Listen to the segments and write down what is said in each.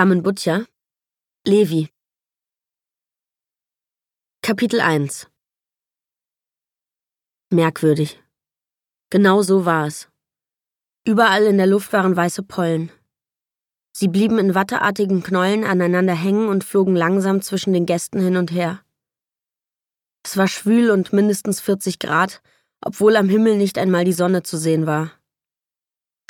Carmen Butcher Levi Kapitel 1 Merkwürdig. Genau so war es. Überall in der Luft waren weiße Pollen. Sie blieben in watteartigen Knollen aneinander hängen und flogen langsam zwischen den Gästen hin und her. Es war schwül und mindestens 40 Grad, obwohl am Himmel nicht einmal die Sonne zu sehen war.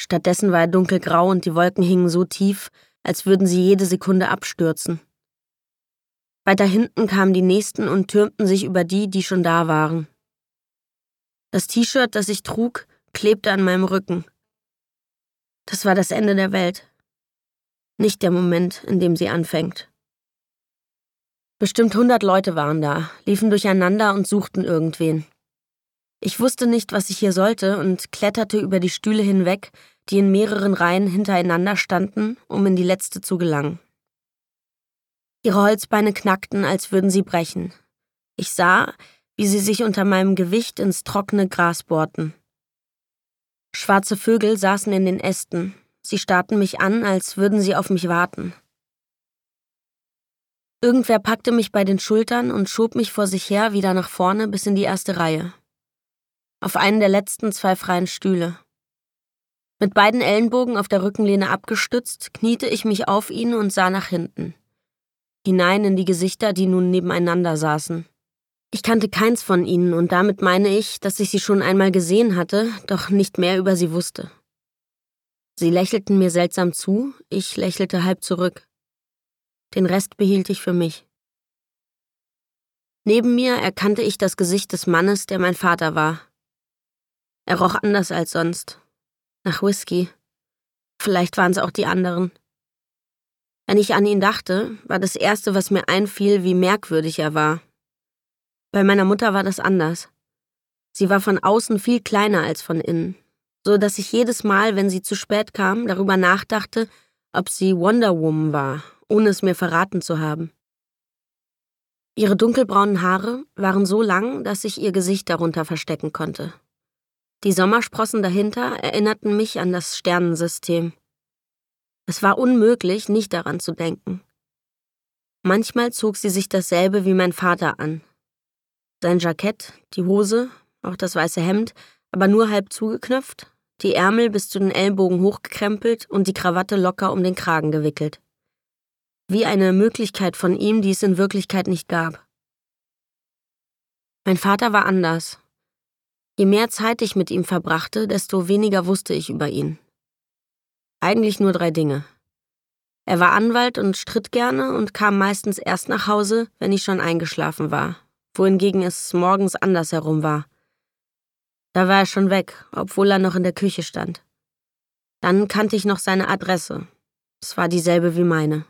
Stattdessen war er dunkelgrau und die Wolken hingen so tief, als würden sie jede Sekunde abstürzen. Weiter hinten kamen die nächsten und türmten sich über die, die schon da waren. Das T-Shirt, das ich trug, klebte an meinem Rücken. Das war das Ende der Welt. Nicht der Moment, in dem sie anfängt. Bestimmt hundert Leute waren da, liefen durcheinander und suchten irgendwen. Ich wusste nicht, was ich hier sollte und kletterte über die Stühle hinweg, die in mehreren Reihen hintereinander standen, um in die letzte zu gelangen. Ihre Holzbeine knackten, als würden sie brechen. Ich sah, wie sie sich unter meinem Gewicht ins trockene Gras bohrten. Schwarze Vögel saßen in den Ästen. Sie starrten mich an, als würden sie auf mich warten. Irgendwer packte mich bei den Schultern und schob mich vor sich her wieder nach vorne bis in die erste Reihe. Auf einen der letzten zwei freien Stühle. Mit beiden Ellenbogen auf der Rückenlehne abgestützt, kniete ich mich auf ihn und sah nach hinten. Hinein in die Gesichter, die nun nebeneinander saßen. Ich kannte keins von ihnen und damit meine ich, dass ich sie schon einmal gesehen hatte, doch nicht mehr über sie wusste. Sie lächelten mir seltsam zu, ich lächelte halb zurück. Den Rest behielt ich für mich. Neben mir erkannte ich das Gesicht des Mannes, der mein Vater war. Er roch anders als sonst, nach Whisky. Vielleicht waren es auch die anderen. Wenn ich an ihn dachte, war das Erste, was mir einfiel, wie merkwürdig er war. Bei meiner Mutter war das anders. Sie war von außen viel kleiner als von innen, so dass ich jedes Mal, wenn sie zu spät kam, darüber nachdachte, ob sie Wonder Woman war, ohne es mir verraten zu haben. Ihre dunkelbraunen Haare waren so lang, dass ich ihr Gesicht darunter verstecken konnte. Die Sommersprossen dahinter erinnerten mich an das Sternensystem. Es war unmöglich, nicht daran zu denken. Manchmal zog sie sich dasselbe wie mein Vater an. Sein Jackett, die Hose, auch das weiße Hemd, aber nur halb zugeknöpft, die Ärmel bis zu den Ellbogen hochgekrempelt und die Krawatte locker um den Kragen gewickelt. Wie eine Möglichkeit von ihm, die es in Wirklichkeit nicht gab. Mein Vater war anders, Je mehr Zeit ich mit ihm verbrachte, desto weniger wusste ich über ihn. Eigentlich nur drei Dinge. Er war Anwalt und stritt gerne und kam meistens erst nach Hause, wenn ich schon eingeschlafen war, wohingegen es morgens andersherum war. Da war er schon weg, obwohl er noch in der Küche stand. Dann kannte ich noch seine Adresse. Es war dieselbe wie meine.